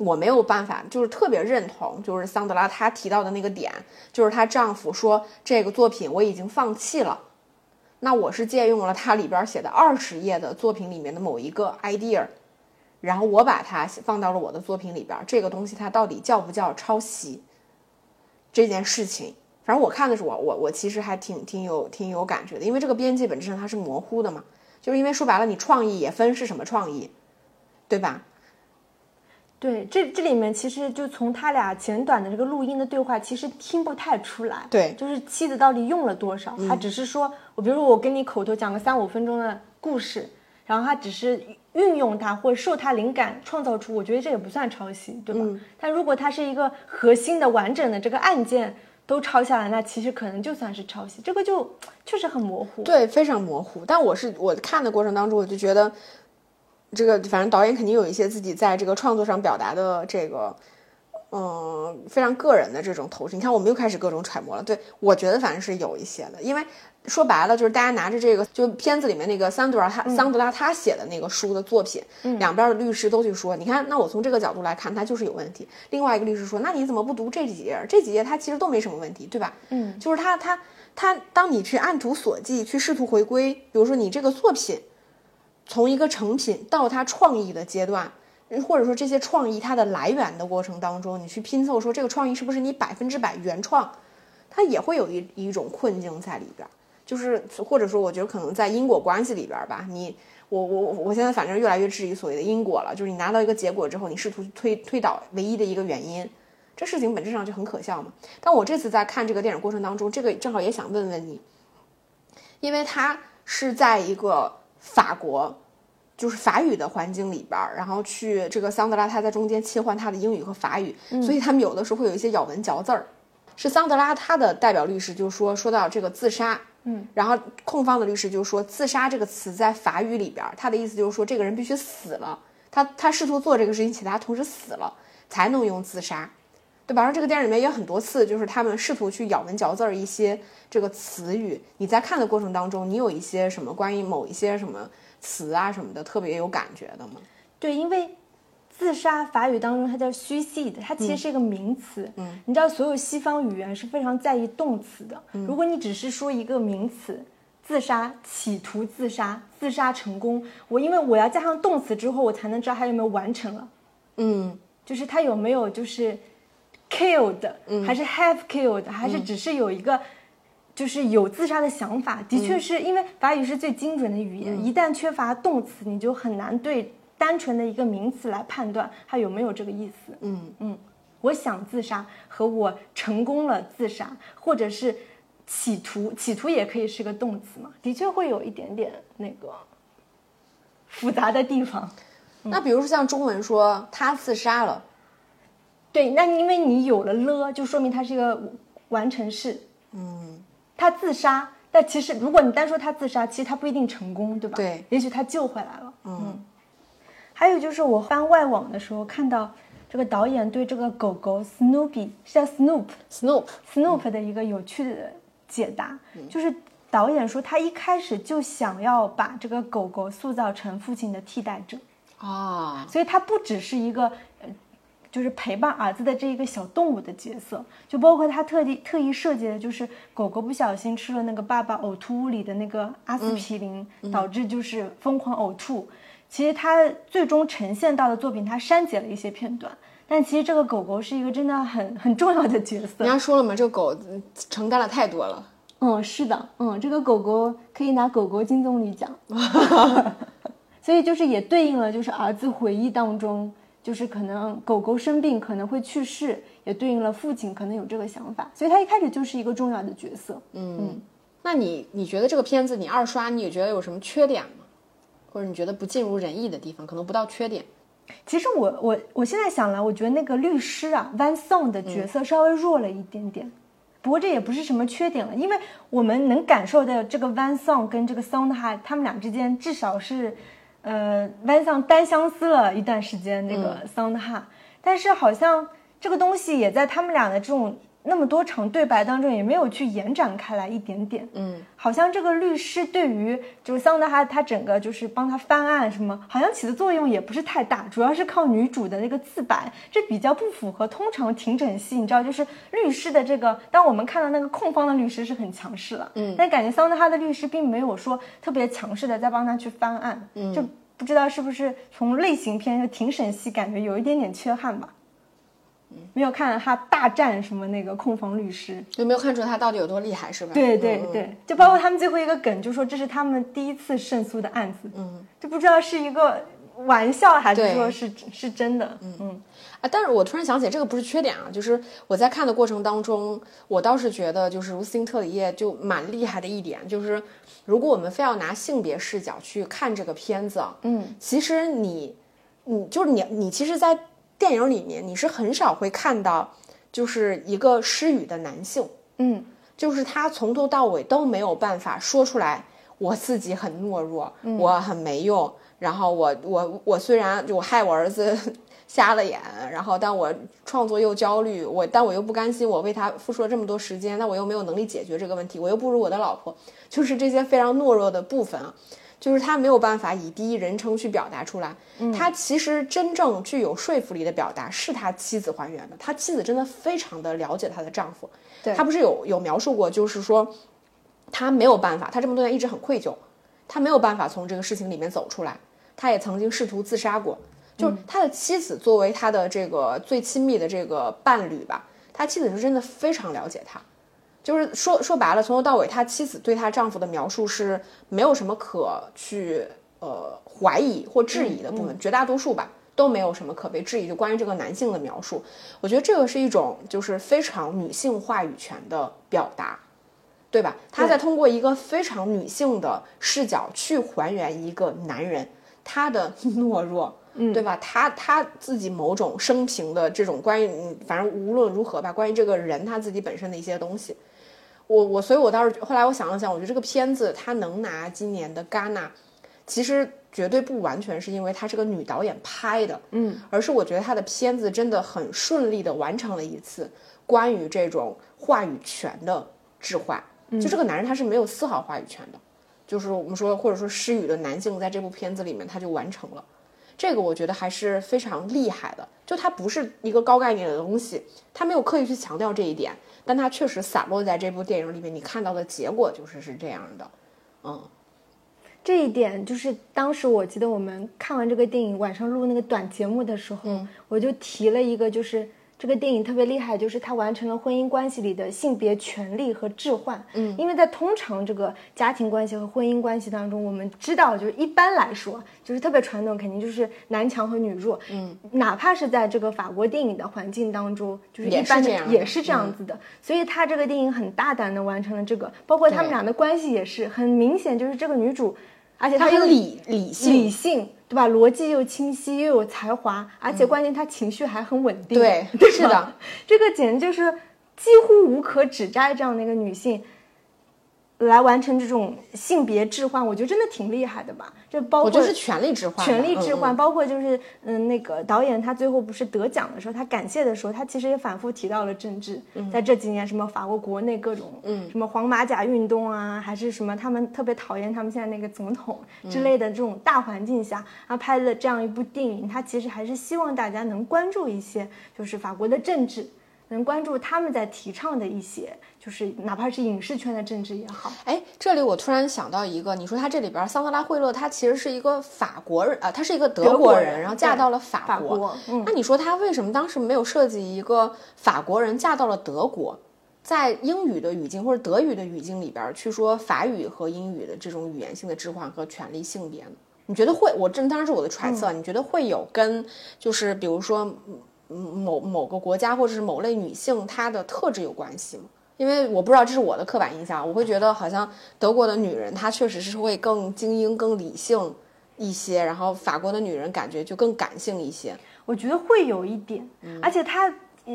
我没有办法，就是特别认同，就是桑德拉她提到的那个点，就是她丈夫说这个作品我已经放弃了。那我是借用了它里边写的二十页的作品里面的某一个 idea，然后我把它放到了我的作品里边。这个东西它到底叫不叫抄袭？这件事情，反正我看的时候，我我我其实还挺挺有挺有感觉的，因为这个边界本质上它是模糊的嘛，就是因为说白了，你创意也分是什么创意，对吧？对，这这里面其实就从他俩简短的这个录音的对话，其实听不太出来。对就是妻子到底用了多少？他只是说，我比如说我跟你口头讲个三五分钟的故事，然后他只是运用它或者受它灵感创造出，我觉得这也不算抄袭，对吧？但如果它是一个核心的完整的这个案件都抄下来，那其实可能就算是抄袭，这个就确实很模糊。对，非常模糊。但我是我看的过程当中，我就觉得，这个反正导演肯定有一些自己在这个创作上表达的这个，嗯，非常个人的这种投射。你看，我们又开始各种揣摩了。对我觉得反正是有一些的，因为说白了就是大家拿着这个，就片子里面那个桑德拉他、桑德拉他写的那个书的作品，两边的律师都去说，你看，那我从这个角度来看，他就是有问题。另外一个律师说，那你怎么不读这几页？这几页他其实都没什么问题，对吧？嗯，就是他他他，当你去按图索骥，去试图回归，比如说你这个作品从一个成品到它创意的阶段，或者说这些创意它的来源的过程当中，你去拼凑说这个创意是不是你百分之百原创，它也会有一一种困境在里边。就是或者说，我觉得可能在因果关系里边吧，你我我我现在反正越来越质疑所谓的因果了，就是你拿到一个结果之后，你试图推推导唯一的一个原因，这事情本质上就很可笑嘛。但我这次在看这个电影过程当中，这个正好也想问问你，因为它是在一个法国，就是法语的环境里边儿，然后去这个桑德拉他在中间切换他的英语和法语，所以他们有的时候会有一些咬文嚼字儿。是桑德拉他的代表律师就说说到这个自杀，嗯，然后控方的律师就说自杀这个词在法语里边儿，他的意思就是说这个人必须死了，他他试图做这个事情，且他同时死了才能用自杀。对吧？然后这个电影里面也有很多次，就是他们试图去咬文嚼字儿一些这个词语。你在看的过程当中，你有一些什么关于某一些什么词啊什么的特别有感觉的吗？对，因为自杀法语当中它叫 suicide，它其实是一个名词。嗯，你知道所有西方语言是非常在意动词的。如果你只是说一个名词，自杀、企图自杀、自杀成功，我因为我要加上动词之后，我才能知道它有没有完成了。嗯，就是它有没有就是 killed，、还是 have killed，还是只是有一个。就是有自杀的想法，的确是因为法语是最精准的语言，一旦缺乏动词，你就很难对单纯的一个名词来判断它有没有这个意思。嗯嗯，我想自杀和我成功了自杀，或者是企图，企图也可以是个动词嘛，的确会有一点点那个复杂的地方。那比如说像中文说他自杀了，对，那因为你有了了，就说明它是一个完成式。嗯，他自杀，但其实如果你单说他自杀，其实他不一定成功，对吧？对，也许他救回来了。嗯，还有就是我翻外网的时候看到这个导演对这个狗狗 Snoopy 是叫 Snoop Snoop，Snoop 的一个有趣的解答，就是导演说他一开始就想要把这个狗狗塑造成父亲的替代者。啊，所以它不只是一个呃就是陪伴儿子的这一个小动物的角色，就包括他特地特意设计的，就是狗狗不小心吃了那个爸爸呕吐物里的那个阿司匹林，导致就是疯狂呕吐。其实他最终呈现到的作品，他删减了一些片段，但其实这个狗狗是一个真的很很重要的角色人。家说了嘛，这个狗嗯承担了太多了。嗯，是的，嗯，这个狗狗可以拿狗狗金棕榈奖，所以就是也对应了就是儿子回忆当中，就是可能狗狗生病可能会去世，也对应了父亲可能有这个想法，所以他一开始就是一个重要的角色。嗯，那你你觉得这个片子你二刷，你也觉得有什么缺点吗？或者你觉得不尽如人意的地方，可能不到缺点。其实我我我现在想来，我觉得那个律师啊，Van Song 的角色稍微弱了一点点。不过这也不是什么缺点了，因为我们能感受到这个 Van Song 跟这个 Sondha 他们俩之间至少是，呃，Van Song 单相思了一段时间，那个 Sondha，、但是好像这个东西也在他们俩的这种那么多场对白当中也没有去延展开来一点点。嗯，好像这个律师对于就是桑德哈他整个就是帮他翻案什么，好像起的作用也不是太大，主要是靠女主的那个自白，这比较不符合通常庭审戏。你知道，就是律师的这个，当我们看到那个控方的律师是很强势了，嗯但感觉桑德哈的律师并没有说特别强势的在帮他去翻案，嗯就不知道是不是从类型片就庭审戏感觉有一点点缺憾吧。没有看到他大战什么那个控方律师，有没有看出他到底有多厉害，是吧？对对嗯对，就包括他们最后一个梗，就说这是他们第一次胜诉的案子，嗯，就不知道是一个玩笑还是说是是真的，嗯啊，但是我突然想起这个不是缺点啊，就是我在看的过程当中，我倒是觉得就是卢斯汀特里叶就蛮厉害的一点，就是如果我们非要拿性别视角去看这个片子啊，嗯其实你，你就是你，你其实，在电影里面你是很少会看到，就是一个失语的男性，嗯。就是他从头到尾都没有办法说出来，我自己很懦弱，嗯。我很没用，然后我我我虽然就我害我儿子 瞎了眼，然后但我创作又焦虑，我但我又不甘心，我为他付出了这么多时间，那我又没有能力解决这个问题，我又不如我的老婆，就是这些非常懦弱的部分啊。就是他没有办法以第一人称去表达出来，他其实真正具有说服力的表达是他妻子还原的，他妻子真的非常的了解她的丈夫，对。他不是有有描述过，就是说他没有办法，他这么多年一直很愧疚，他没有办法从这个事情里面走出来，他也曾经试图自杀过，就是他的妻子作为他的这个最亲密的这个伴侣吧，他妻子是真的非常了解他，就是说说白了，从头到尾，他妻子对她丈夫的描述是没有什么可去呃怀疑或质疑的部分，绝大多数吧都没有什么可被质疑。就关于这个男性的描述，我觉得这个是一种就是非常女性话语权的表达，对吧？他在通过一个非常女性的视角去还原一个男人他的 懦弱。嗯对吧？他他自己某种生平的这种关于，嗯反正无论如何吧，关于这个人他自己本身的一些东西，我我所以，我倒是后来我想了想，我觉得这个片子它能拿今年的戛纳，其实绝对不完全是因为它是个女导演拍的，嗯，而是我觉得她的片子真的很顺利的完成了一次关于这种话语权的置换。就这个男人他是没有丝毫话语权的，就是我们说或者说失语的男性在这部片子里面他就完成了。这个我觉得还是非常厉害的，就它不是一个高概念的东西，他没有刻意去强调这一点，但它确实散落在这部电影里面，你看到的结果就是是这样的，嗯，这一点就是当时我记得我们看完这个电影晚上录那个短节目的时候，我就提了一个，就是这个电影特别厉害，就是它完成了婚姻关系里的性别权利和置换。嗯，因为在通常这个家庭关系和婚姻关系当中，我们知道就是一般来说就是特别传统，肯定就是男强和女弱。嗯，哪怕是在这个法国电影的环境当中，就是一般的也是这样子的。所以他这个电影很大胆的完成了这个，包括他们俩的关系也是很明显，就是这个女主。而且她又很理理性，理性，对吧？逻辑又清晰，又有才华，而且关键她情绪还很稳定。对对是的，这个简直就是几乎无可指摘这样的一个女性。来完成这种性别置换，我觉得真的挺厉害的吧。这包括我觉得是权力置换，权力置换，包括就是嗯，那个导演他最后不是得奖的时候，他感谢的时候，他其实也反复提到了政治，嗯在这几年什么法国国内各种嗯什么黄马甲运动啊，还是什么他们特别讨厌他们现在那个总统嗯之类的这种大环境下，他拍了这样一部电影，他其实还是希望大家能关注一些就是法国的政治。能关注他们在提倡的一些，就是哪怕是影视圈的政治也好，哎，这里我突然想到一个，你说他这里边桑德拉惠勒，她其实是一个法国人啊，她是一个德德国国人，然后嫁到了法法国嗯那你说她为什么当时没有设计一个法国人嫁到了德国，在英语的语境或者德语的语境里边去说法语和英语的这种语言性的置换和权利性别呢？你觉得会？我这当然是我的揣测，你觉得会有跟就是比如说嗯某某个国家或者是某类女性她的特质有关系吗？因为我不知道这是我的刻板印象，我会觉得好像德国的女人她确实是会更精英、更理性一些，然后法国的女人感觉就更感性一些。我觉得会有一点，而且她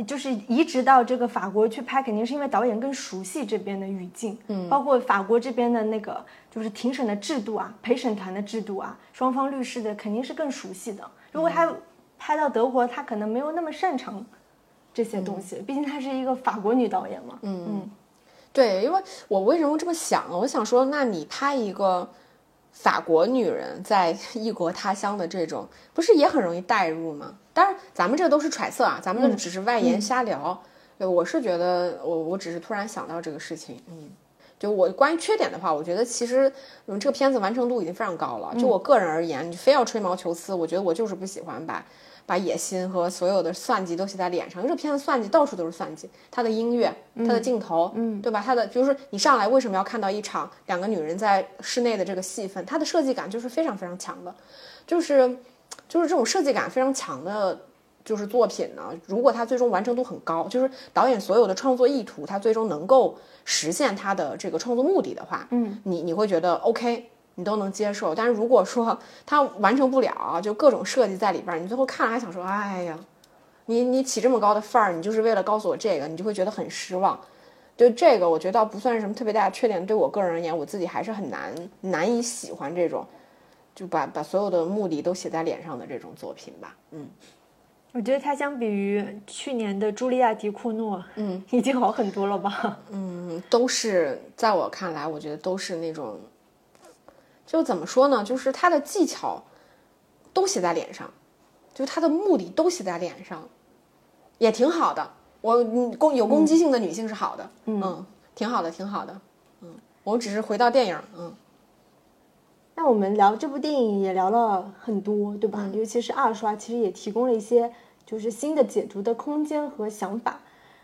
就是移植到这个法国去拍，肯定是因为导演更熟悉这边的语境，嗯，包括法国这边的那个就是庭审的制度啊、陪审团的制度啊、双方律师的肯定是更熟悉的。如果他拍到德国，她可能没有那么擅长这些东西，毕竟她是一个法国女导演嘛，嗯对，因为我为什么这么想？我想说，那你拍一个法国女人在 异国他乡的这种，不是也很容易代入吗？当然，咱们这都是揣测啊，咱们就只是外延瞎聊。对，我是觉得，我我只是突然想到这个事情，嗯。就我关于缺点的话，我觉得其实嗯这个片子完成度已经非常高了。就我个人而言，你非要吹毛求疵，我觉得我就是不喜欢把把野心和所有的算计都写在脸上。因为这片子算计到处都是算计，它的音乐、它的镜头，嗯，对吧？它的就是你上来为什么要看到一场两个女人在室内的这个戏份？它的设计感就是非常非常强的，就是就是这种设计感非常强的。就是作品呢，如果它最终完成度很高，就是导演所有的创作意图，它最终能够实现它的这个创作目的的话，嗯，你你会觉得 OK，你都能接受。但是如果说 它完成不了，就各种设计在里边儿，你最后看了还想说，哎呀，你你起这么高的范儿，你就是为了告诉我这个，你就会觉得很失望。对这个，我觉得倒不算是什么特别大的缺点。对我个人而言，我自己还是很难难以喜欢这种，就把把所有的目的都写在脸上的这种作品吧。嗯。我觉得它相比于去年的茱莉亚·迪库诺，嗯，已经好很多了吧？嗯，都是在我看来，我觉得都是那种，就怎么说呢？就是他的技巧都写在脸上，就他的目的都写在脸上，也挺好的。我嗯攻有攻击性的女性是好的，嗯挺好的，挺好的。嗯，我只是回到电影，嗯。那我们聊这部电影也聊了很多，对吧？嗯尤其是二刷，其实也提供了一些就是新的解读的空间和想法，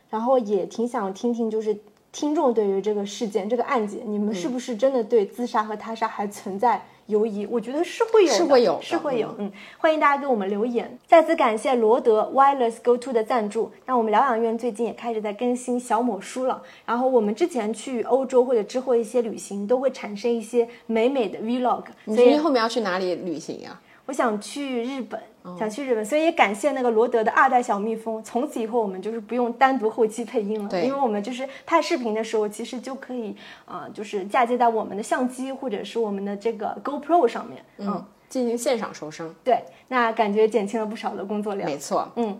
然后也挺想听听，就是听众对于这个事件、这个案件，你们是不是真的对自杀和他杀还存在犹疑？我觉得是会有，是会有是会有。嗯，欢迎大家给我们留言。再次感谢罗德 Wireless Go To 的赞助。那我们疗养院最近也开始在更新小某书了。然后我们之前去欧洲或者之后一些旅行，都会产生一些美美的 Vlog。所以你后面要去哪里旅行呀、我想去日本，想去日本，所以也感谢那个罗德的二代小蜜蜂。从此以后，我们就是不用单独后期配音了，因为我们就是拍视频的时候，其实就可以，呃，就是嫁接在我们的相机或者是我们的这个 GoPro 上面。嗯，进行现场收声。对，那感觉减轻了不少的工作量。没错，嗯，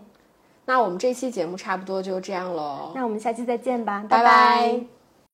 那我们这期节目差不多就这样喽。那我们下期再见吧，拜拜拜